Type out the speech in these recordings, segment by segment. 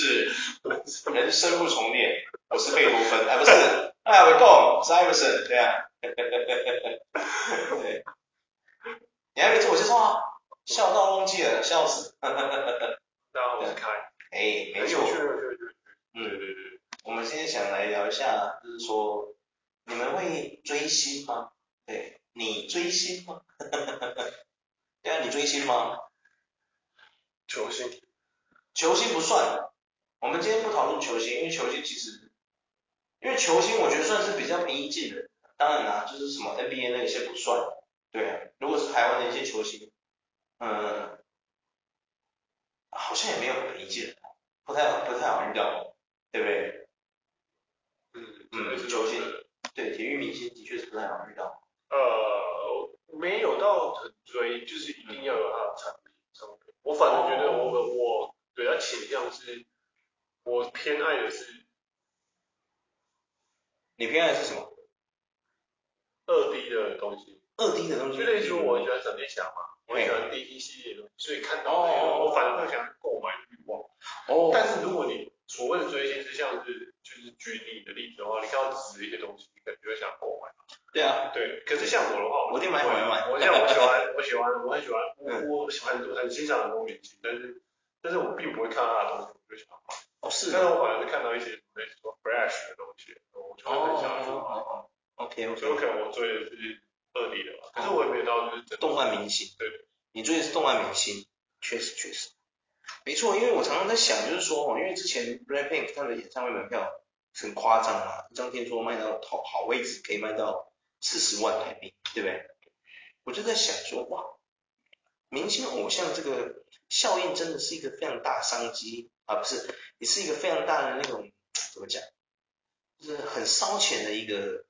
是，人生不重练，我是贝多芬，哎不是，哎我够，我是艾弗森，对啊，对，你还没自我介绍啊？笑到忘记了，笑死，大家好，我是凯，哎，没错，嗯，对对对，我们今天想来聊一下，就是说，你们会追星吗？对，你追星吗？对啊，你追星吗？球星，球星不算。我们今天不讨论球星，因为球星其实，因为球星我觉得算是比较平易近人。当然啦，就是什么 NBA 那些不算。对啊，如果是台湾的一些球星，嗯，好像也没有很平易近人，不太不太好遇到，对不对？嗯嗯，球星，对，体育明星的确是不太好遇到。呃，没有到很追，就是一定要有他的产品。我反正觉得我、哦、我对他倾向是，我偏爱的是，你偏爱的是什么？二 D 的东西。二 D 的东西。就类似我很喜欢闪电侠嘛，我很喜欢 DC 系列的东西，所以看到那个、哦、我反而会想购买欲望。哦。但是如果你所谓的追星是像是就是举例的例子的话，你看到纸的一些东西，你可能就会想购买。对啊，对，可是像我的话，我一定买买买。我像我喜欢，我喜欢，我很喜欢，我我喜欢很很欣赏很多明星，但是但是我并不会看到他的东西，我就想买。哦，是。但是我反而是看到一些什么什么 Flash 的东西，我就会很想去买。哦哦。OK OK。所以可能我追的是二 D 的吧，可是我也没有到就是动漫明星。对。你追的是动漫明星，确实确实。没错，因为我常常在想，就是说哦，因为之前 BLACKPINK 他的演唱会门票很夸张嘛，一张听说卖到好好位置，可以卖到。四十万台币，对不对？我就在想说，哇，明星偶像这个效应真的是一个非常大的商机啊，不是，也是一个非常大的那种怎么讲，就是很烧钱的一个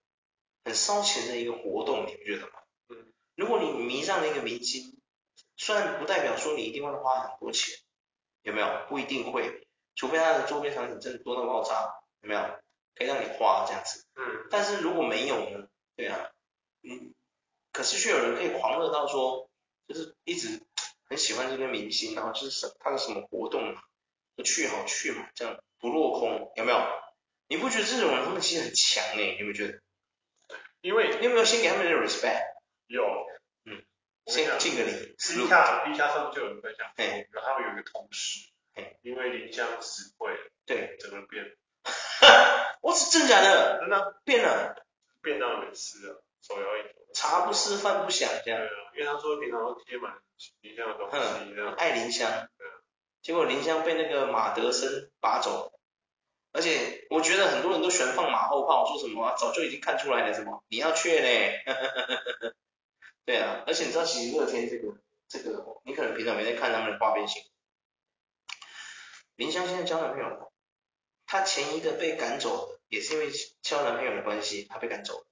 很烧钱的一个活动，你不觉得吗？嗯。如果你迷上了一个明星，虽然不代表说你一定会花很多钱，有没有？不一定会，除非他的周边产品真的多到爆炸，有没有？可以让你花这样子。嗯。但是如果没有呢？对啊，嗯，可是却有人可以狂热到说，就是一直很喜欢这个明星，然后就是什他的什么活动嘛，就去好去嘛，这样不落空，有没有？你不觉得这种人他们其实很强呢？你有没有觉得？因为你有没有先给他们的 respect？有，嗯，先敬个礼。私下私下上面就有人分享，哎，然后他们有一个同事，哎，因为林湘死会了，对，整个变，我是真假的？真的变了。变到没吃啊，手摇饮，茶不思饭不想这样。对啊，因为他说平常都贴满林香的东西，这样。爱林香。对啊。结果林香被那个马德森拔走，而且我觉得很多人都喜欢放马后炮，说什么啊，早就已经看出来了什么，你要去嘞。对啊，而且你知道其实乐天这个这个，你可能平常没在看他们的花边新闻。林香现在交男朋友了，她前一个被赶走的。也是因为交男朋友的关系，她被赶走了。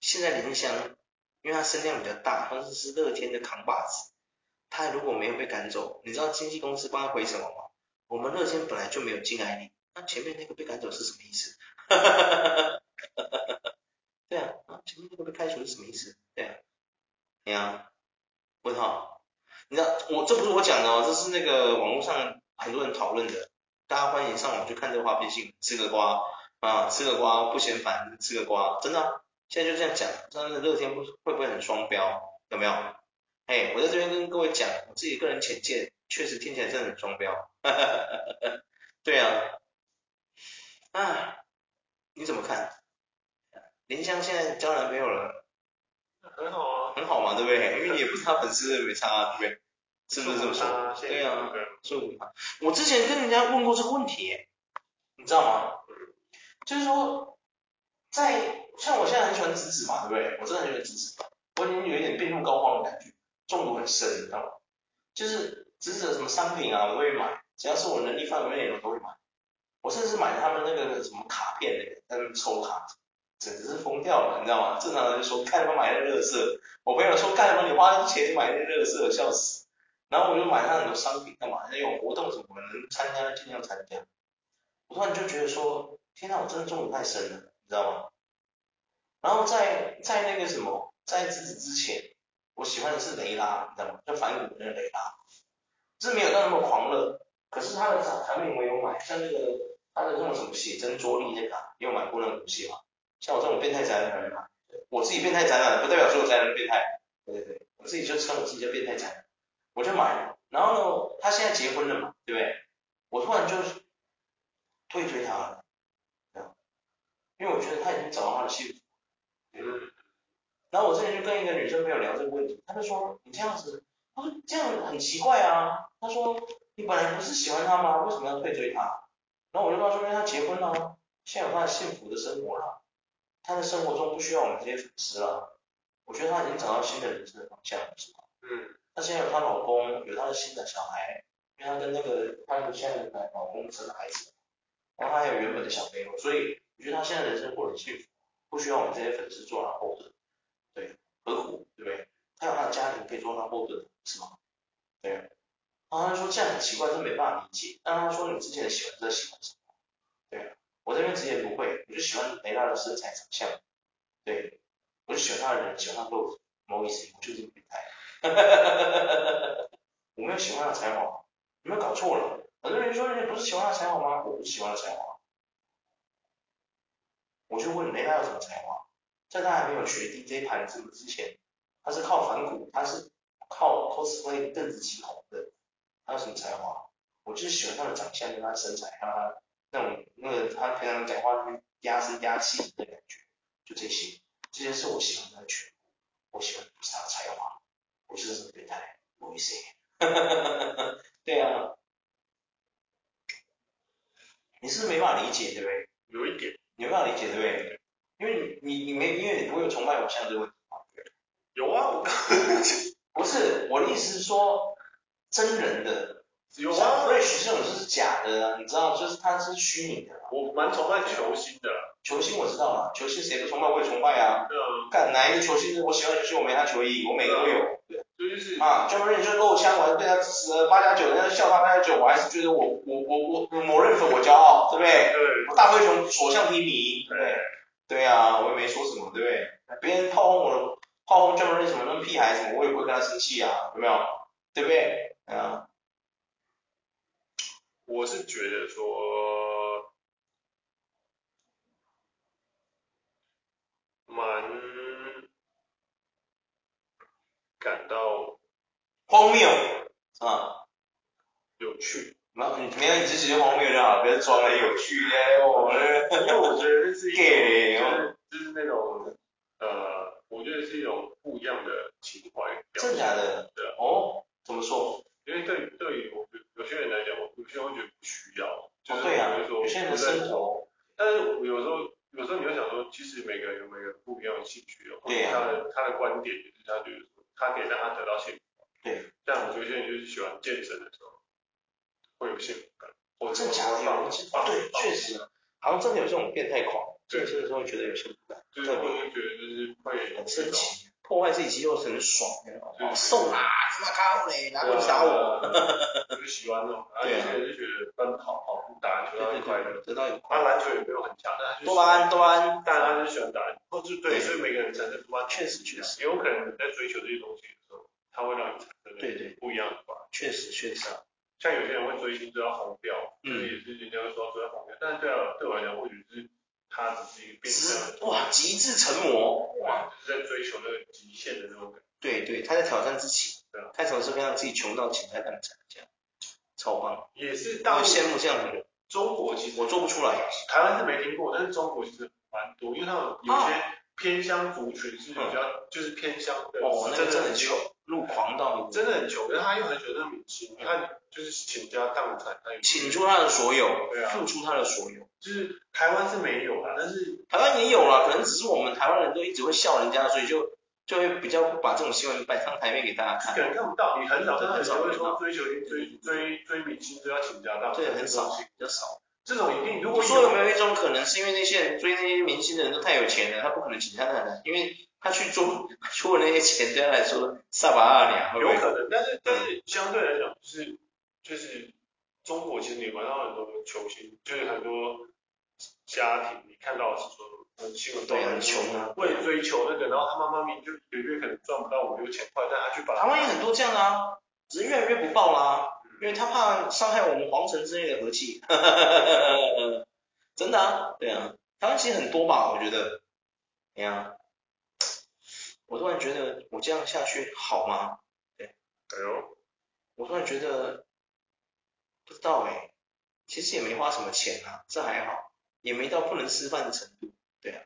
现在林湘，因为他声量比较大，他是是乐天的扛把子。他如果没有被赶走，你知道经纪公司帮他回什么吗？我们乐天本来就没有金爱玲，那前面那个被赶走是什么意思？哈哈哈哈哈哈。对啊，啊前面那个被开除是什么意思？对啊，你啊，问号。你知道我这不是我讲的哦，这是那个网络上很多人讨论的，大家欢迎上网去看这个花边新闻，吃个瓜。啊，吃个瓜不嫌烦，吃个瓜，真的、现在就这样讲，真的乐天不会不会很双标，有没有？哎，我在这边跟各位讲，我自己个人浅见，确实听起来真的很双标，哈哈哈。对啊，啊，你怎么看？林湘现在交男朋友了，很好啊，很好嘛，对不对？因为你也不是他粉丝，没差，啊对不对？是不是这么说？对啊，祝福他。我之前跟人家问过这个问题，你知道吗？就是说，在像我现在很喜欢直子嘛，对不对？我真的很喜欢直子，我已经有一点病入膏肓的感觉，中毒很深，你知道吗？就是直子的什么商品啊，我都会买，只要是我能力范围内的，我都会买。我甚至买他们那个什么卡片那个，在那边抽卡，简直是疯掉了，你知道吗？正常人就说，干他妈买那乐色，我朋友说，干他妈你花钱买那乐色，笑死。然后我就买他很多商品干嘛？那有活动什么能参加尽量参加。我突然就觉得说。天呐，我真的中毒太深了，你知道吗？然后在在那个什么，在直子之前，我喜欢的是雷拉，你知道吗？就反骨的那个雷拉，是没有到那么狂热，可是他的产产品我有买，像那个他的那种什么写真桌历那个，你有买过那种东西吗？像我这种变态宅男人买，我自己变态宅男不代表所有宅男变态，对对对，我自己就称我自己叫变态宅男，我就买了。然后呢，他现在结婚了嘛，对不对？我突然就退追他了，因为我觉得他已经找到他的幸福。嗯。然后我之前就跟一个女生朋友聊这个问题，她就说你这样子，她说这样很奇怪啊。她说你本来不是喜欢他吗？为什么要退追他？然后我就告诉她说，因为他结婚了，现在有他的幸福的生活了，他的生活中不需要我们这些粉丝了。我觉得他已经找到新的人生的方向了，是吧？嗯。她现在有她老公，有她的新的小孩，因我觉得他现在人生过得很幸福，不需要我们这些粉丝做他后盾。对，何苦，对不对？他有他的家庭可以做他后盾，是吗？对。然后他说这样很奇怪，真没办法理解。但他说你之前喜欢这喜欢什么？对，我这边直接不会，我就喜欢雷拉的身材长相，对，我就喜欢他的人，喜欢他豆子，某意思，我就是变态。哈哈哈哈哈哈。我没有喜欢他的才华，你们搞错了。很多人说你不是喜欢他的才华吗？我不是喜欢他的才华。我就问雷拉有什么才华？在他还没有学 DJ 盘子之前，他是靠反骨，他是靠 cosplay 邓紫棋红的。他有什么才华？我就是喜欢他的长相跟他身材，还有他那种那个他平常讲话压声压气的感觉，就这些，这些是我喜欢他的全部。我喜欢不是他的才华，不是什么变态，不好意思。对啊，你是没法理解，对不对？有一点，你没办法理解，对不对？因为你你没因为你不会有崇拜偶像这个问题吗？有啊，我 不是我的意思是说真人的，有啊，Fresh 这种就是假的啊，你知道，就是他是虚拟的。我蛮崇拜球星的，球星我知道嘛，球星谁不崇拜我也崇拜啊。对啊。干哪一个球星我喜欢球星我没他球衣，我每个都有。对，就是啊，专门认就是露枪，我还对他支持了八加九，人家笑他八加九，我还是觉得我我我我某人粉我骄傲，对不对？对。我大灰熊所向披靡，对。对啊，我也没说什么，对不对？别人炮轰我的，炮轰专门认什么那屁孩什么，我也不会跟他生气啊，有没有？对不对？啊，我是觉得说，蛮感到荒谬啊，有趣。那你没有，你只觉得荒谬就好，不要装的有趣耶。我因为我觉得这是一种，就是就是那种呃，我觉得是一种不一样的情怀。真的假的？对。哦，怎么说？因为对对于我有些人来讲，我有些人会觉得不需要。就是比如说。有些人的生活。但是我有时候有时候你会想说，其实每个人有每个人不一样的兴趣，或者他的他的观点就是他觉得他可以让他得到幸福。对。像我有些人就是喜欢健身的时候。会有幸福感，我真假的有，对，确实，好像真的有这种变态狂，健身的时候觉得有幸福感，就是会觉得就是会很神奇，破坏自己肌肉是很爽的，好瘦啊，芝麻咖喱嘞，拿棍子打我，就喜欢那种，对啊，就觉得奔跑、跑步、打篮球要快乐，得到一他篮球也没有很强，但他多巴胺，多巴胺，但他就喜欢打或者对，所以每个人产生多巴胺，确实确实，也有可能你在追求这些东西的时候，他会让你产生对对。不一样的吧，确实确实。啊。像有些人会追星追到红标，嗯，也是人家会说追到红标，但是对啊，对我来讲，或许是他只是一个变态，哇，极致成魔，哇，就是在追求那个极限的那种感觉。对对，他在挑战自己，对啊，他总是会让自己穷到倾家荡产这样，超棒。也是大陆羡慕这样的人。中国其实我做不出来，台湾是没听过，但是中国其实蛮多，因为他们有些偏乡族群是比较就是偏乡的，哦，真的很穷，路狂到真的很穷，但是他又很喜欢那个明星，你看。就是倾家荡产，他倾出他的所有，对啊，付出他的所有。就是台湾是没有啦，但是台湾也有啦，可能只是我们台湾人都一直会笑人家，所以就就会比较不把这种新闻摆上台面给大家看。可能看不到，你很少真的很少会说追求追追追明星都要倾家荡产，对，很少，比较少。这种一定如果说有没有一种可能，是因为那些人追那些明星的人都太有钱了，他不可能倾家荡产，因为他去做出了那些钱对他来说萨巴二两，有可能，但是但是相对来讲就是就是。中国其实你玩到很多球星，就是很多家庭，你看到的是说，嗯，新闻都很穷啊，为了追求那个，然后他妈妈咪就一个月可能赚不到五六千块，但他去把。台湾也很多这样啊，只是越来越不报啦。嗯。因为他怕伤害我们皇城之类的和气。真的啊，对啊，台湾其实很多吧，我觉得。对啊，我突然觉得我这样下去好吗？对，哎呦，我突然觉得不知道哎，其实也没花什么钱啊，这还好，也没到不能吃饭的程度，对啊。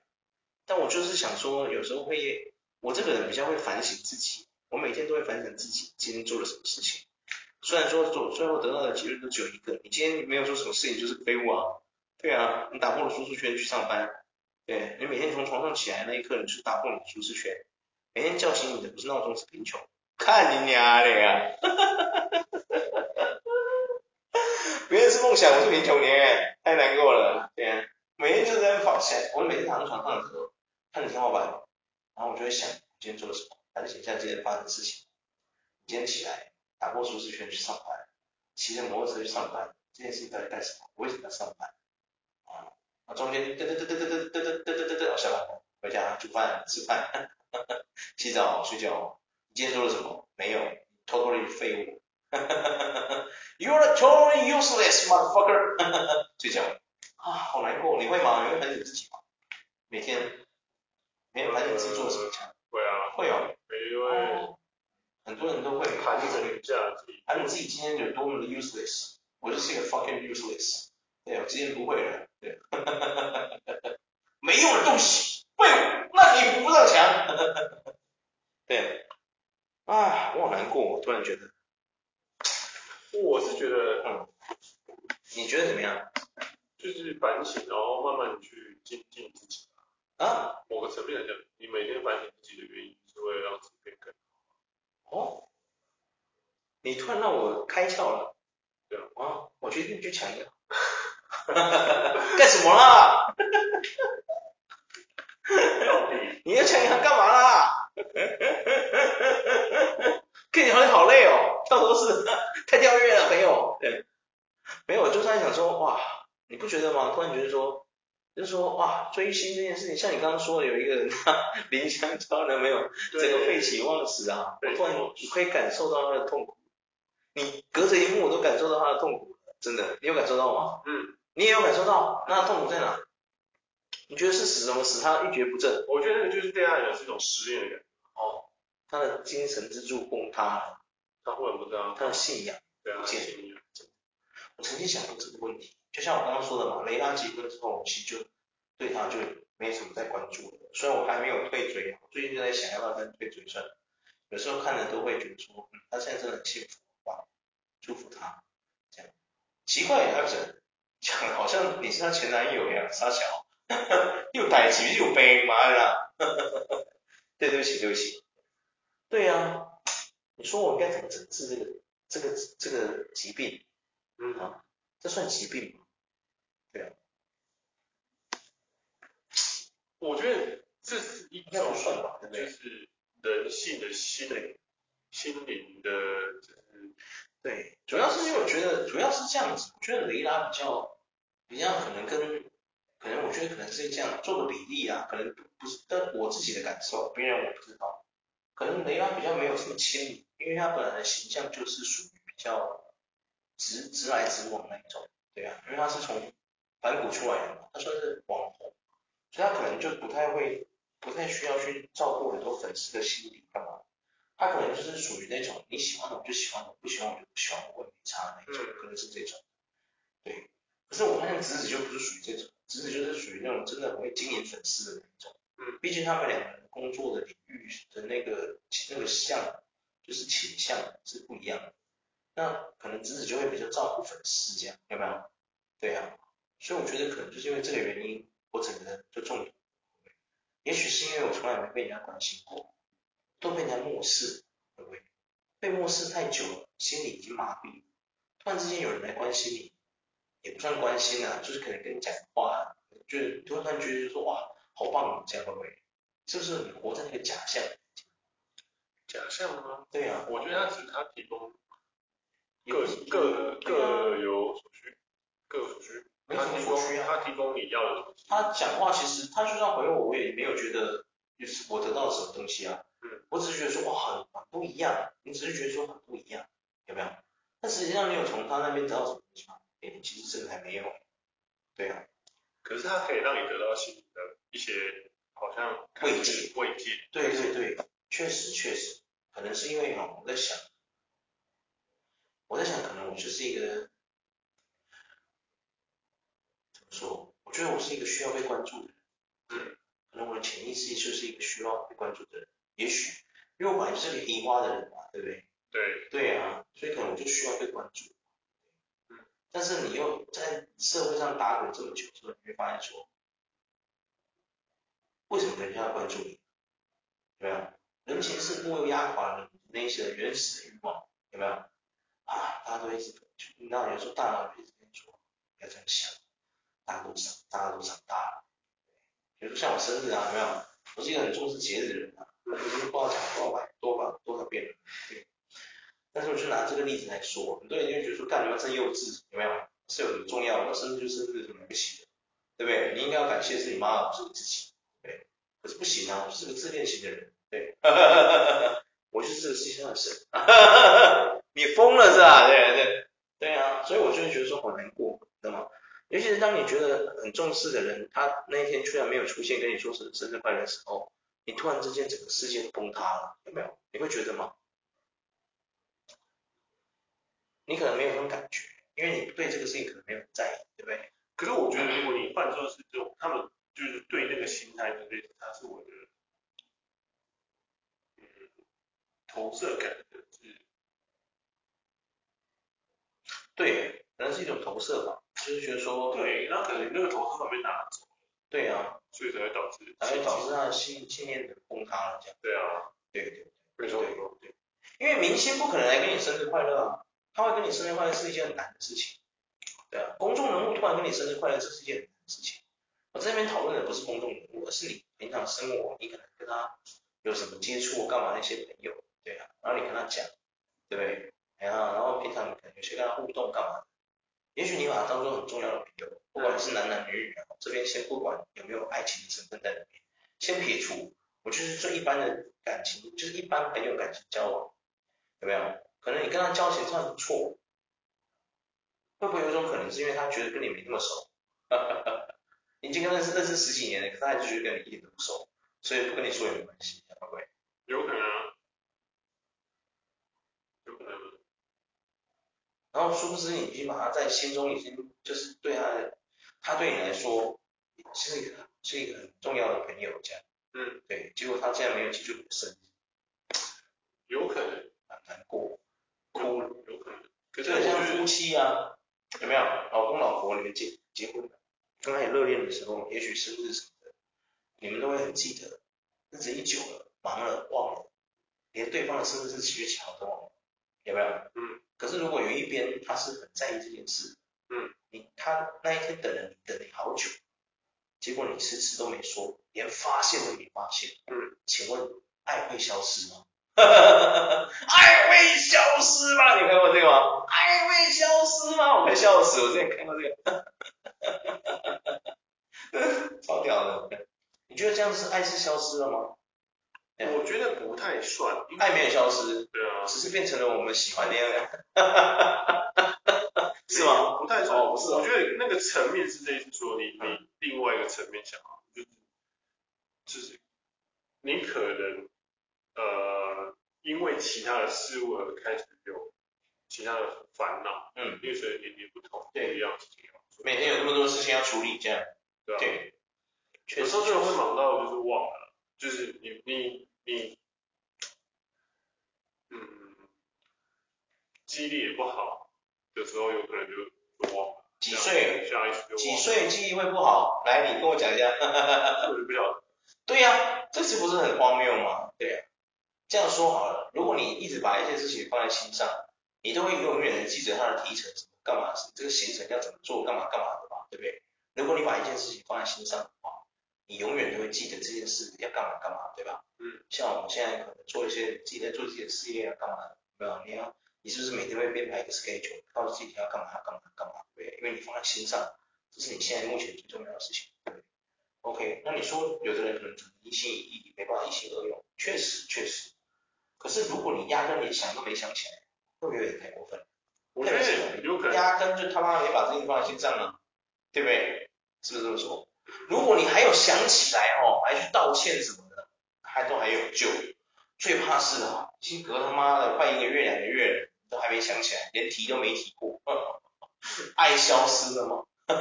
但我就是想说，有时候会，我这个人比较会反省自己，我每天都会反省自己今天做了什么事情。虽然说做最后得到的结论都只有一个，你今天没有做什么事情就是废物啊。对啊，你打破了舒适圈去上班，对，你每天从床上起来那一刻，你就打破你的舒适圈。每天叫醒你的不是闹钟，是贫穷。看你娘的呀！哈哈哈哈哈哈！别人是梦想，我是贫穷年，太难过了。对啊，每天就在那想，我每天躺在床上的时候，看着天花板，然后我就会想，今天做了什么，还是写下今天发生的事情。今天起来。打破舒适圈去上班，骑着摩托车去上班，这件事情到底干什么？为什么要上班？啊，中间嘚嘚嘚嘚嘚嘚嘚嘚嘚嘚嘚，我下班回家煮饭吃饭，洗澡睡觉。你今天做了什么？没有，totally 废物。You're a totally useless motherfucker。睡觉啊，好难过。你会吗？你会反省自己吗？每天，每天反省自己做了什么？会啊，会哦。因为。很多人都会盘整一下自己，盘你自己今天有多么的 useless，我就是一个 fucking useless，对，我今天不会了，对，没用的东西，废物，那你扶不上墙，对，啊，我好难过，我突然觉得，我是觉得，嗯，你觉得怎么样？就是反省，然后慢慢去精进自己啊，某个层面来讲，你每天反省自己的原因，是为了让自己变更。哦，你突然让我开窍了，对啊，啊，我决定去抢药，干什么啦？你要抢银行干嘛啦？跟你好像好累哦，跳都是太跳跃了，朋友。对，没有，我就在想说，哇，你不觉得吗？突然觉得说。就是说，哇，追星这件事情，像你刚刚说的，有一个人他林香超男朋友，这个废寝忘食啊，我突然你可以感受到他的痛苦，你隔着一幕我都感受到他的痛苦，真的，你有感受到吗？嗯，你也有感受到，那痛苦在哪？你觉得是死什么死他一蹶不振？我觉得那个就是对他来讲是一种失恋的感觉。哦，他的精神支柱崩塌了，他忽然不知道他的信仰，对啊，信仰。我曾经想过这个问题。就像我刚刚说的嘛，雷拉结婚之后，我其实就对他就没什么再关注了。虽然我还没有退追，我最近就在想要不要再退追算了。有时候看了都会觉得说，嗯，他现在真的很幸福，哇，祝福他。这样奇怪，他是讲好像你是他前男友一样，傻小，又歹气又悲妈啦。对，对不起，对不起。对呀、啊，你说我应该怎么整治这个这个这个疾病？嗯啊，这算疾病吗？对啊，我觉得这是一种不算吧，就是人性的心灵，心灵的，就是对，主要是因为我觉得主要是这样子，我觉得雷拉比较比较可能跟可能我觉得可能是这样做个比例啊，可能不是，但我自己的感受，别人我不知道，可能雷拉比较没有这么亲民，因为他本来的形象就是属于比较直直来直往那一种，对啊，因为他是从。反骨出来的嘛，他算是网红，所以他可能就不太会，不太需要去照顾很多粉丝的心理干嘛，他可能就是属于那种你喜欢我就喜欢我，不喜欢我就不喜欢我，我也没差的那种，可能是这种，对。可是我发现直子就不是属于这种，直子就是属于那种真的很会经营粉丝的那种，嗯，毕竟他们两个人工作的领域的那个那个向，就是倾向是不一样的，那可能直子就会比较照顾粉丝这样，有没有？对啊。所以我觉得可能就是因为这个原因，我整个人就中毒。也许是因为我从来没被人家关心过，都被人家漠视，对不对？被漠视太久了，心里已经麻痹。突然之间有人来关心你，也不算关心啊，就是可能跟你讲话，就是突然觉得说哇，好棒，这样会不会？是不是你活在那个假象？假象吗？对啊，我觉得他只是他提供各各各有所需，各有所需。没什么所需啊，他提供你要的东西。他讲话其实，他就算回我，我也没有觉得就是我得到了什么东西啊。嗯。我只是觉得说哇，很很不一样。你只是觉得说很不一样，有没有？但实际上你有从他那边得到什么东西吗？哎，其实真的还没有。对啊。可是他可以让你得到心里的一些好像慰藉，慰藉。对对对，确实确实，可能是因为哈，我在想，我在想，可能我就是一个怎么说？我觉得我是一个需要被关注的人。嗯。可能我的潜意识就是一个需要被关注的人，也许因为我本来就是个黑花的人嘛，对不对？对。对啊，所以可能我就需要被关注。但是你又在社会上打滚这么久之后，你会发现说，为什么人家要关注你？有没有？人情世故又压垮了那些原始的欲望，有没有？啊，大家都一直，你知道有时候大脑就一直跟你说，不要这样想，大家都长，大家都长大了。比如说像我生日啊，有没有？我是一个很重视节日的人啊，我不是不知道讲多少百多少多少遍了，对。但是我就拿这个例子来说，很多人就会觉得说，干你妈真幼稚，有没有？是有什么重要的？生日就生日，什么了不起的，对不对？你应该要感谢是你妈，不是你自己，对。可是不行啊，我是个自恋型的人，对。我就是这个世界上的神，你疯了是吧？对对对啊，所以我就会觉得说好难过，知道吗？尤其是当你觉得很重视的人，他那一天居然没有出现跟你说是生日快乐的时候，你突然之间整个世界都崩塌了，有没有？你会觉得吗？你可能没有那种感觉，因为你对这个事情可能没有在意，对不对？可是我觉得，如果你换作是这种，他们就是对那个心态的类似，他是我的，嗯，投射感的是，对，可能是一种投射吧，就是觉得说，对，那可能那个投射会被拿走，对啊，所以才会导致，才会导致他的信信念的崩塌了，这样，对啊，对对对，对，因为明星不可能来跟你生日快乐啊。他会跟你生日快乐是一件很难的事情，对啊，公众人物突然跟你生日快乐，这是一件很难的事情。我这边讨论的不是公众人物，而是你平常生活，你可能跟他有什么接触，干嘛那些朋友，对啊，然后你跟他讲，对不对？然后然后平常可能有些跟他互动干嘛，也许你把他当做很重要的朋友，不管是男男女女啊，这边先不管有没有爱情的成分在里面，先撇除，我就是说一般的感情，就是一般朋友感情交往，有没有？可能你跟他交情算不错，会不会有一种可能是因为他觉得跟你没那么熟，哈哈哈，已经跟认识认识十几年了，可他还是觉得跟你一点都不熟，所以不跟你说也没关系，会不会？有可能啊，有可能。然后殊不知你已经把他在心中已经就是对他，他对你来说是一个是一个很重要的朋友这样，嗯，对，结果他竟然没有记住你的生日，有可能，很难过。哭了，有可能。可是就像夫妻啊，有没有？老公老婆你们结结婚了，刚开始热恋的时候，也许生日什么的，你们都会很记得。日子一久了，忙了忘了，连对方的生日是几月几号都忘了，有没有？嗯。可是如果有一边他是很在意这件事，嗯，你他那一天等了你等你好久，结果你迟迟都没说，连发现都没发现，嗯，请问爱会消失吗？爱会消失吗？你看过这个吗？爱会消失吗？我快笑死！我之前看过这个！超屌的！你觉得这样是爱是消失了吗？我觉得不太算，爱没有消失，对啊，只是变成了我们喜欢的样！是吗？不太算，哦，不是，我觉得那个层面是类似说你你另外一个层面想啊，就是就是你可能。呃，因为其他的事物而开始有其他的烦恼，嗯，因为随着年龄不同，对，不一样事情要做，每天有那么多事情要处理，这样，对啊，对，有时候真的会忙到就是忘了，就是你你你，嗯，记忆力也不好，有时候有可能就会忘了。几岁？下意识就忘了。几岁记忆会不好？来，你跟我讲一下。就不晓得。对呀、啊，这次不是很荒谬吗？对呀、啊。这样说好了，如果你一直把一件事情放在心上，你都会永远的记着它的提成什么干嘛，这个行程要怎么做，干嘛干嘛的吧，对不对？如果你把一件事情放在心上你永远都会记得这件事要干嘛干嘛，对吧？嗯。像我们现在可能做一些自己在做自己的事业要干嘛，对吧？你要，你是不是每天会编排一个 schedule，告诉自己要干嘛干嘛干嘛，对不对？因为你放在心上，这是你现在目前最重要的事情，对？OK，那你说有的人可能一心一意，没办法一心二用，确实确实。可是如果你压根连想都没想起来，会不会有点太过分？我觉得有可能压根就他妈没把这些放在心上啊，对不对？是不是这么说？如果你还有想起来哦，还去道歉什么的，还都还有救。最怕是啊，已经隔他妈的快一个月两个月了，都还没想起来，连提都没提过，爱消失了吗？爱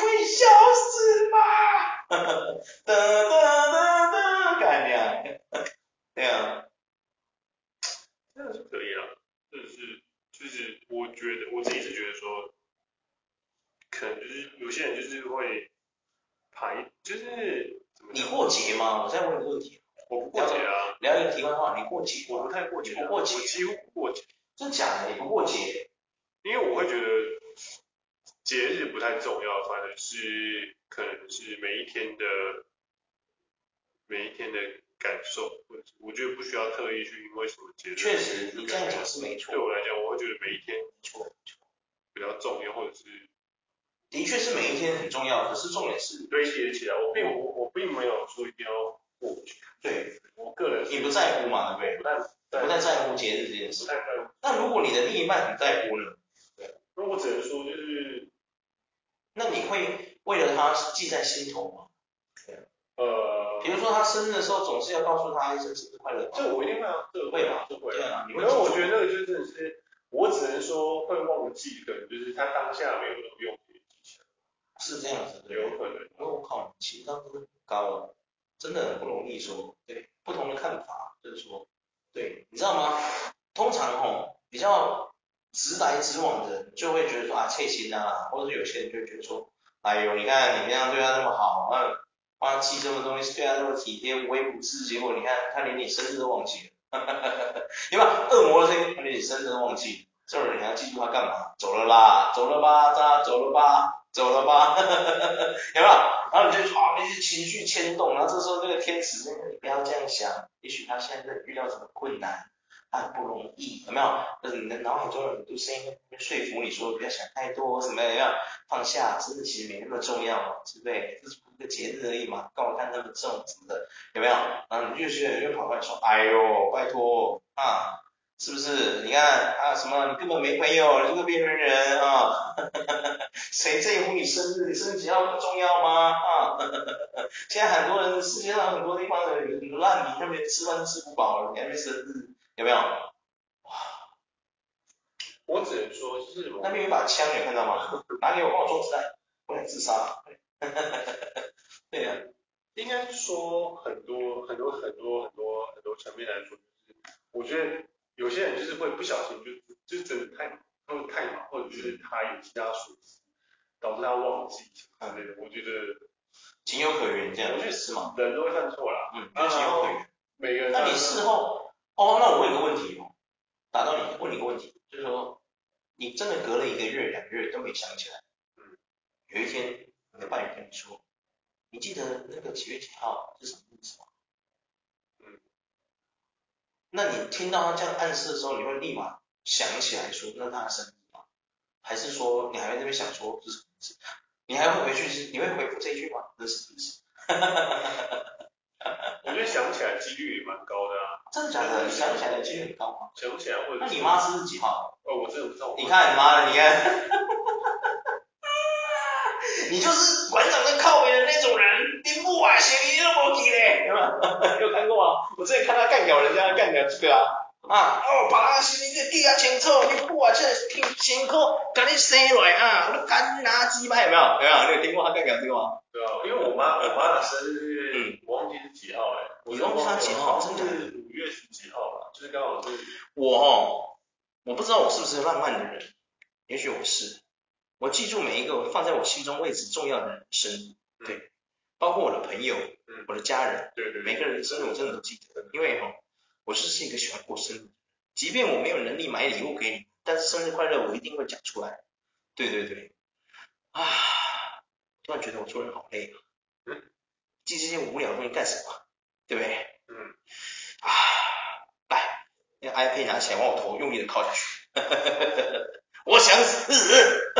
会消失吗？哒哒哒哒，干娘，对啊，这样就可以了，就是就是，我觉得我自己是觉得说，可能就是有些人就是会排，就是你过节吗？我再问个问题，我不过节啊，聊一个题外话，你过节？我不太过节，不过节，我几乎不过节，真假的？你不过节？因为我会觉得。节日不太重要，反而是可能是每一天的每一天的感受，或者我觉得不需要特意去因为什么节日。确实，你这样讲是没错。对我来讲，我会觉得每一天错比较重要，或者是的确是每一天很重要，可是重点是堆叠起来。我并我我并没有说一定要过去。对，我个人你不在乎嘛，对不对？不太不太在乎节日这件事。那如果你的另一半很在乎呢？对，那我只能说就是。那你会为了他记在心头吗？对，呃，比如说他生日的时候，总是要告诉他一声生日快乐。这我一定会啊，这会嘛，这会。对啊，因为我觉得那个就是，我只能说会忘记，可能就是他当下没有用。是这样子的，有可能。因为我靠，情商真的很高了，真的很不容易说。对，不同的看法就是说，对，你知道吗？通常吼比较。直来直往的人就会觉得说啊，切心啊，或者是有些人就会觉得说，哎呦，你看你这样对他那么好，嗯，帮他寄这么东西，对他那么体贴，无微不至，结果你看他连你生日都忘记了，哈哈哈哈，对吧？恶魔的声音，他连你生日都忘记，这种人你要记住他干嘛？走了啦，走了吧，他走了吧，走了吧，有没有？然后你就啊，那些情绪牵动，然后这时候这个天使，你不要这样想，也许他现在遇到什么困难。很不容易，有没有？就是你的脑海中有很多声音会说服你说不要想太多，什么样放下，真的其实没那么重要嘛，对不对？这是一个节日而已嘛，干嘛看那么重什么的，有没有？然后你就觉得又跑过来说，哎呦，拜托啊，是不是？你看啊，什么？你根本没朋友，你是个边缘人啊，谁在乎你生日？你生日几号不重要吗？啊，现在很多人，世界上很多地方的人烂泥，那边吃饭都吃不饱了，你还没生日。有没有？哇！我只能说，就是那边有把枪，你有看到吗？拿给我，帮我装子弹，不能自杀。哈哈哈哈哈。对呀、啊，应该说很多很多很多很多很多层面来说，就是我觉得有些人就是会不小心就就真的太忙，或者太忙，或者就是他有其他琐事，导致他忘记之类的。我觉得情有可原，这样。我觉得是嘛，人都会犯错啦。嗯，就情有可原。每个人。那你事后？哦，那我问一个问题哦，打到你，问你个问题，就是说，你真的隔了一个月、两个月都没想起来，嗯，有一天你的伴侣跟你说，你记得那个几月几号是什么日子吗？嗯，那你听到他这样暗示的时候，你会立马想起来说那是他的生日吗？还是说你还在那边想说是什么意思？你还会回去，你会回复这一句吗？那是什么日子？哈哈哈哈哈。我觉得想起来几率也蛮高的啊。真的假的？你想起来的几率很高吗？想不起来会。那你妈生日几号？哦，我真的不知道。你看你妈的，你看。你就是馆长跟靠北的那种人，你不玩鞋你都没记嘞，有 没有看过啊？我之前看他干掉人家，干掉这个啊。啊哦，把他心里记啊清楚，你不玩这挺辛苦，赶紧生来啊，我干拿鸡巴有没有？有没有？你有听过他干掉这个吗？对啊，因为我妈我妈的生日，嗯，我忘记是几号哎、欸，你忘记他几号？真的是五月十几号吧？就是刚好是。我哦，我不知道我是不是浪漫的人，也许我是。我记住每一个放在我心中位置重要的人生日，对，嗯、包括我的朋友，嗯，我的家人，对对，每个人的生日我真的都记得，因为哈、哦。我是是一个喜欢过生日，即便我没有能力买礼物给你，但是生日快乐我一定会讲出来。对对对，啊，突然觉得我做人好累啊。嗯。记这些无聊的东西干什么？对不对？嗯。啊，来，那 iPad 拿起来往我头用力的靠下去。我想死，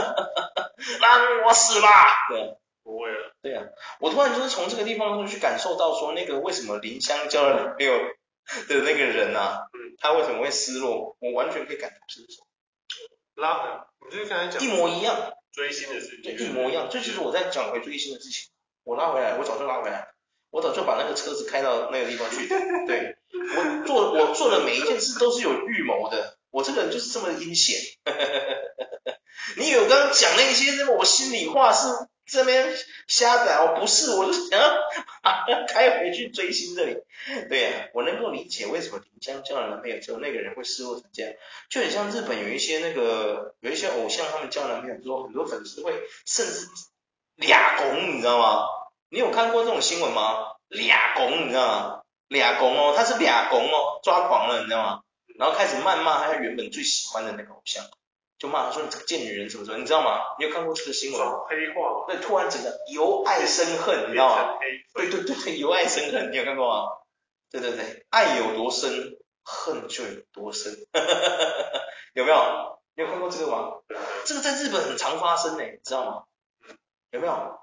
让我死吧。对，不会了。对啊，我突然就是从这个地方去感受到说，那个为什么林香交了女朋友的那个人呐、啊，嗯，他为什么会失落？我完全可以感同身受。拉，我就是刚才讲一模一样，追星的事情，对，一模一样，这就是我在讲回追星的事情。我拉回来，我早就拉回来，我早就把那个车子开到那个地方去。对，我做我做的每一件事都是有预谋的，我这个人就是这么阴险。你以为我刚刚讲那些什么我心里话是这边瞎讲？我不是，我就想要开回去追星这里。对呀、我能够理解为什么林江交了男朋友之后那个人会失落成这样，就很像日本有一些那个有一些偶像，他们交男朋友之后，很多粉丝会甚至。俩拱，你知道吗？你有看过这种新闻吗？俩拱，你知道吗？俩拱哦，他是俩拱哦，抓狂了，你知道吗？然后开始谩骂他原本最喜欢的那个偶像，就骂他说你这个贱女人什么什么，你知道吗？你有看过这个新闻吗？黑化，对，突然整个由爱生恨，你知道吗？对对对对，由爱生恨，你有看过吗？对对对，爱有多深，恨就有多深，有没有？你有看过这个吗？这个在日本很常发生诶，你知道吗？有没有？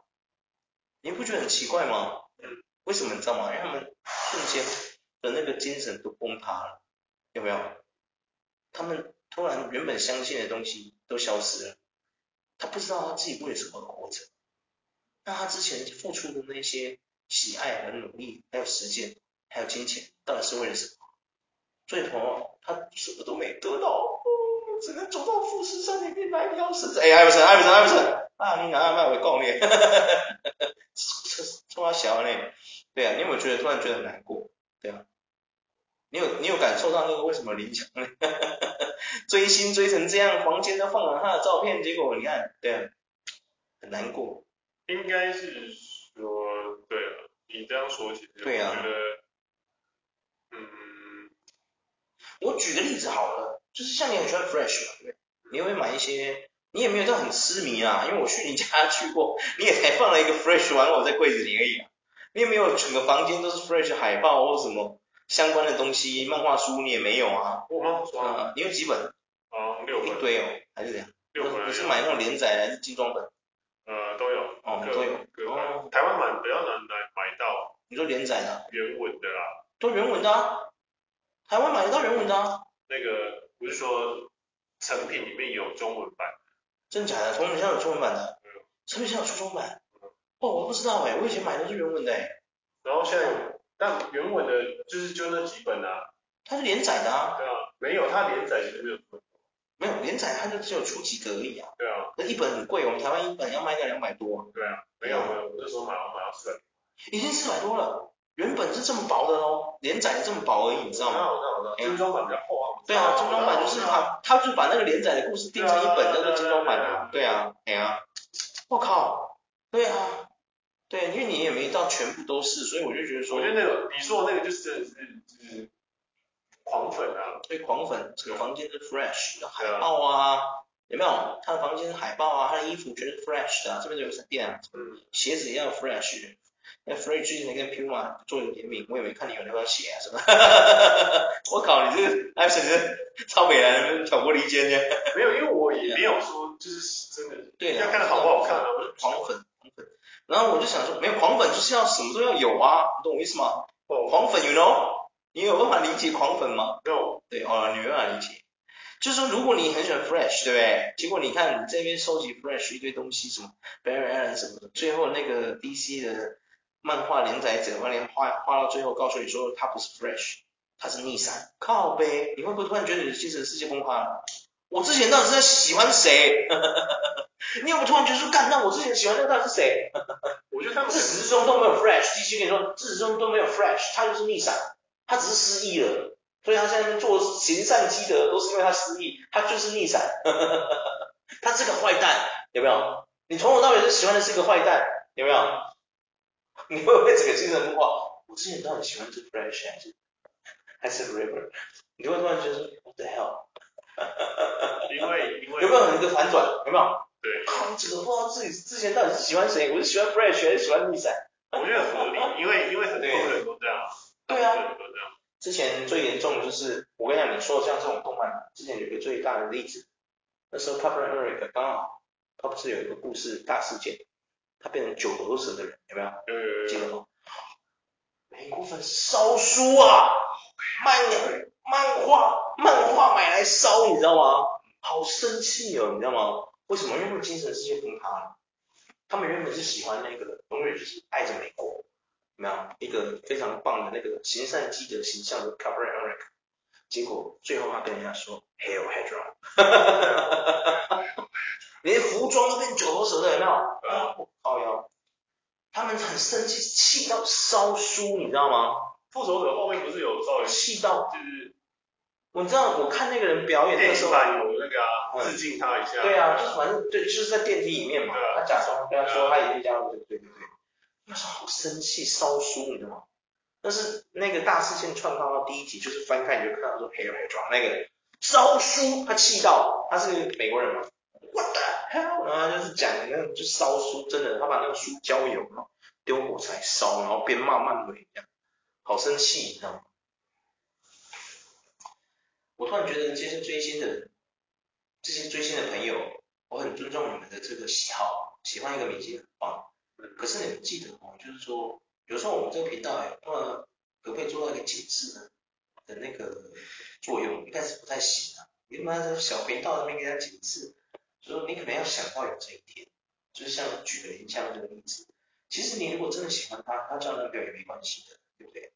你不觉得很奇怪吗？为什么你知道吗？因为他们瞬间的那个精神都崩塌了，有没有？他们突然原本相信的东西都消失了，他不知道他自己为什么活着，那他之前付出的那些喜爱和努力，还有时间，还有金钱，到底是为了什么？最后他什么都没得到，只能走到富士山里面来挑食。哎，艾弗森，艾弗森，艾弗森。啊，你拿他卖为贡献，哈哈哈哈哈，冲他小呢？对啊，你有没有觉得突然觉得难过？对啊，你有你有感受到那个为什么林强呢？哈哈哈哈追星追成这样，房间都放了他的照片，结果你看，对啊，很难过。应该是说，对啊，你这样说其实，对啊，我觉得，嗯，我举个例子好了，就是像你很喜欢 Fresh 嘛，对，你会买一些。你也没有到很痴迷啊，因为我去你家去过，你也才放了一个 Fresh 玩偶在柜子里而已啊，你也没有整个房间都是 Fresh 海报或什么相关的东西，漫画书你也没有啊。我漫画书啊，你有几本？啊，六本。一堆哦，还是这样？六本。你是买那种连载还是精装本？呃，都有。哦，都有。哦。台湾版比较难买买到。你说连载的？原文的啦。都原文的啊。台湾买得到原文的啊。那个不是说成品里面有中文版。真假的？从你家有中文版的？成品上有出中文版？哦，我不知道哎，我以前买的是原文的哎。然后现在有，但原文的就是就那几本啊。它是连载的啊。对啊，没有，它连载其实没有出。没有连载，它就只有出几个而已啊。对啊。那一本很贵，我们台湾一本要卖掉两百多。对啊。没有没有，我那时候买我买到四百。已经四百多了，原本是这么薄的哦，连载的这么薄而已，你知道吗？我知道我知道，精装版比较厚啊。对啊，精装版就是他，他就把那个连载的故事定成一本叫做精装版啊。对啊，哎呀，我靠，对啊，对，因为你也没到全部都是，所以我就觉得说，我觉得那个你说的那个就是就是狂粉啊，对，狂粉，整个房间是 fresh 的海报啊，有没有？他的房间是海报啊，他的衣服全是 fresh 的，这边就有闪电啊，鞋子也要 fresh。那 Free 最近在跟 Puma 做一个联名，我也没看你有那双鞋啊，什么？我靠，你这个，哎，甚至超美男挑拨离间呢？没有，因为我也没有说就是真的，对，要看好不好看啊，狂粉，狂粉。然后我就想说，没有狂粉就是要什么都要有啊，你懂我意思吗？哦，狂粉，you know？你有办法理解狂粉吗？No。对，哦，你没办法理解。就是说，如果你很喜欢 Fresh，对不对？结果你看你这边收集 Fresh 一堆东西，什么 Barry Allen 什么的，最后那个 DC 的。漫画连载者把你画画到最后，告诉你说他不是 Fresh，他是逆闪。靠呗，你会不会突然觉得你的精神世界崩塌了？我之前到底是在喜欢谁？你有没有突然觉得说，干，那我之前喜欢那个到底是谁？我觉得他们自始至终都没有 Fresh。继续跟你说，自始至终都没有 Fresh，他就是逆闪，他只是失忆了，所以他现在做行善积德都是因为他失忆，他就是逆闪。他是个坏蛋，有没有？你从头到尾是喜欢的是个坏蛋，有没有？你会不会整个精神不好？我之前到底喜欢是 Fresh 还是还是 River？你会突然觉得 What the hell？因为因为有没有很一个反转？有没有？对。靠，这个不知道自己之前到底是喜欢谁？我是喜欢 Fresh 还是喜欢逆闪？我觉得很合理，因为因为很多人都这样。对啊。之前最严重的就是，我跟你讲，你说的像这种动漫，之前有一个最大的例子，那时候 Captain America 刚好，他不是有一个故事大事件。他变成九头蛇的人，有没有？有有有，记得吗？美国粉烧书啊，漫漫画漫画买来烧，你知道吗？好生气哦，你知道吗？为什么？因为他们精神世界崩塌了。他们原本是喜欢那个，永远就是爱着美国，有没有一个非常棒的那个行善积德形象的 Captain America，结果最后他跟人家说 Hail Hydra，哈哈哈连服装都变九头蛇了，有没有？啊，靠腰，他们很生气，气到烧书，你知道吗？复仇者后面不是有稍微气到，就是，我知道，我看那个人表演的时候，有那个啊，致敬他一下。对啊，就是反正对，就是在电梯里面嘛，他假装跟他说他也是加入，对对对。那时候好生气，烧书，你知道吗？但是那个大事件串到到第一集，就是翻开你就看到说，Hail Hydra 那个烧书，他气到，他是美国人嘛，What the hell？然后就是讲那种就烧书，真的，他把那个书浇油，然后丢火柴烧，然后边骂漫威这样。好生气，你知道吗？我突然觉得这些追星的这些追星的朋友，我很尊重你们的这个喜好，喜欢一个明星很棒。可是你们记得哦，就是说，有时候我们这个频道哎，呃，可不可以做到一个警示呢的那个作用？一开始不太行啊。你他妈的小频道那边给他警示，就说你可能要想到有这一天。就是像举个林枪这个例子，其实你如果真的喜欢他，他叫那个也没关系的。对不对？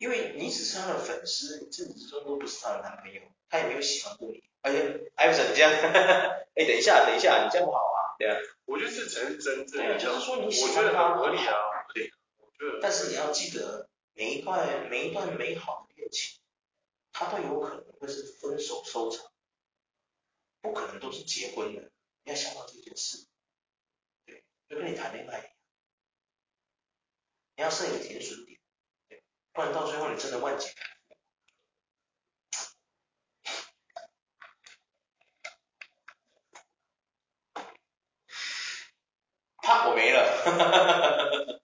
因为你只是他的粉丝，你自始至终都不是他的男朋友，他也没有喜欢过你。而且，艾弗森，你这样，哎，等一下，等一下，你这样不好啊。对啊，我觉得这才是真正就是说你喜欢他合理啊。对，但是你要记得，每一段每一段美好的恋情，它都有可能会是分手收场，不可能都是结婚的。你要想到这件事。对，就跟你谈恋爱。你要设一个停损点，对，不然到最后你真的万劫。啪，我没了。哈哈哈哈哈。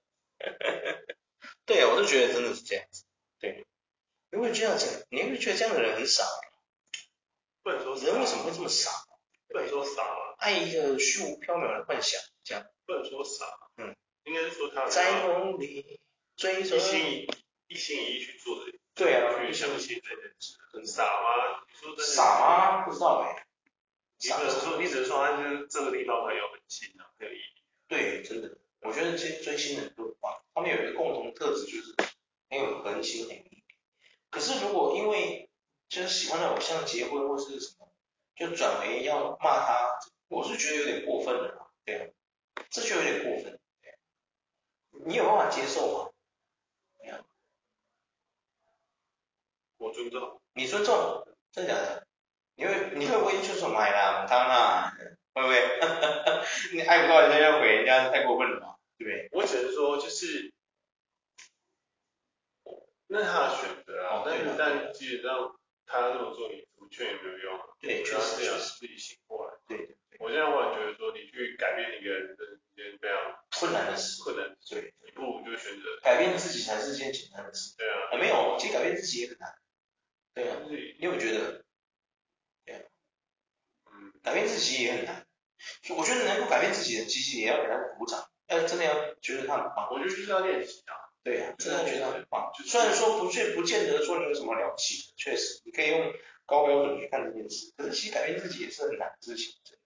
对，我就觉得真的是这样子。对，你会觉得这样，你会觉得这样的人很傻。不能说人为什么会这么傻？不能说傻了，爱一个虚无缥缈的幻想，这样。不能说傻。嗯。应该是说他在梦里追着一心一一心一意去做的，对啊，去相信这件事，很傻吗？你说真的傻吗？不知道哎、欸。你只能说，你只能说他就是这个地方很有很新啊，很有意义。对，真的，我觉得这些追星的人都很棒，他们有一个共同的特质，就是很有恒心、很有意义。可是如果因为就是喜欢的偶像结婚或是什么，就转为要骂他，我是觉得有点过分了，对啊，这就有点过分。你有办法接受吗？没有。我尊重。你尊重？真的假的？你会你会不会就是买啦，当然会不会？你爱不到人家要回人家，太过分了嘛，对不对？我只能说就是，那是他的选择啊。哦、但是但基本上他这么做，你怎么劝也没有用啊。对，确实确实。自己醒过来。对对对。我现在忽然觉得说，你去改变一个人的一件非常困难的事，困难的事。对，你不如就选择改变自己才是一件简单的事。对啊。啊，没有，其实改变自己也很难。对觉得？对啊。嗯。改变自己也很难。我觉得能够改变自己的，其实也要给他鼓掌。要真的要觉得他很棒。我觉得就是要练习啊。对啊，真的觉得他很棒。虽然说不见不见得说你有什么了不起的，确实，你可以用高标准去看这件事。可是其实改变自己也是很难的事情。真的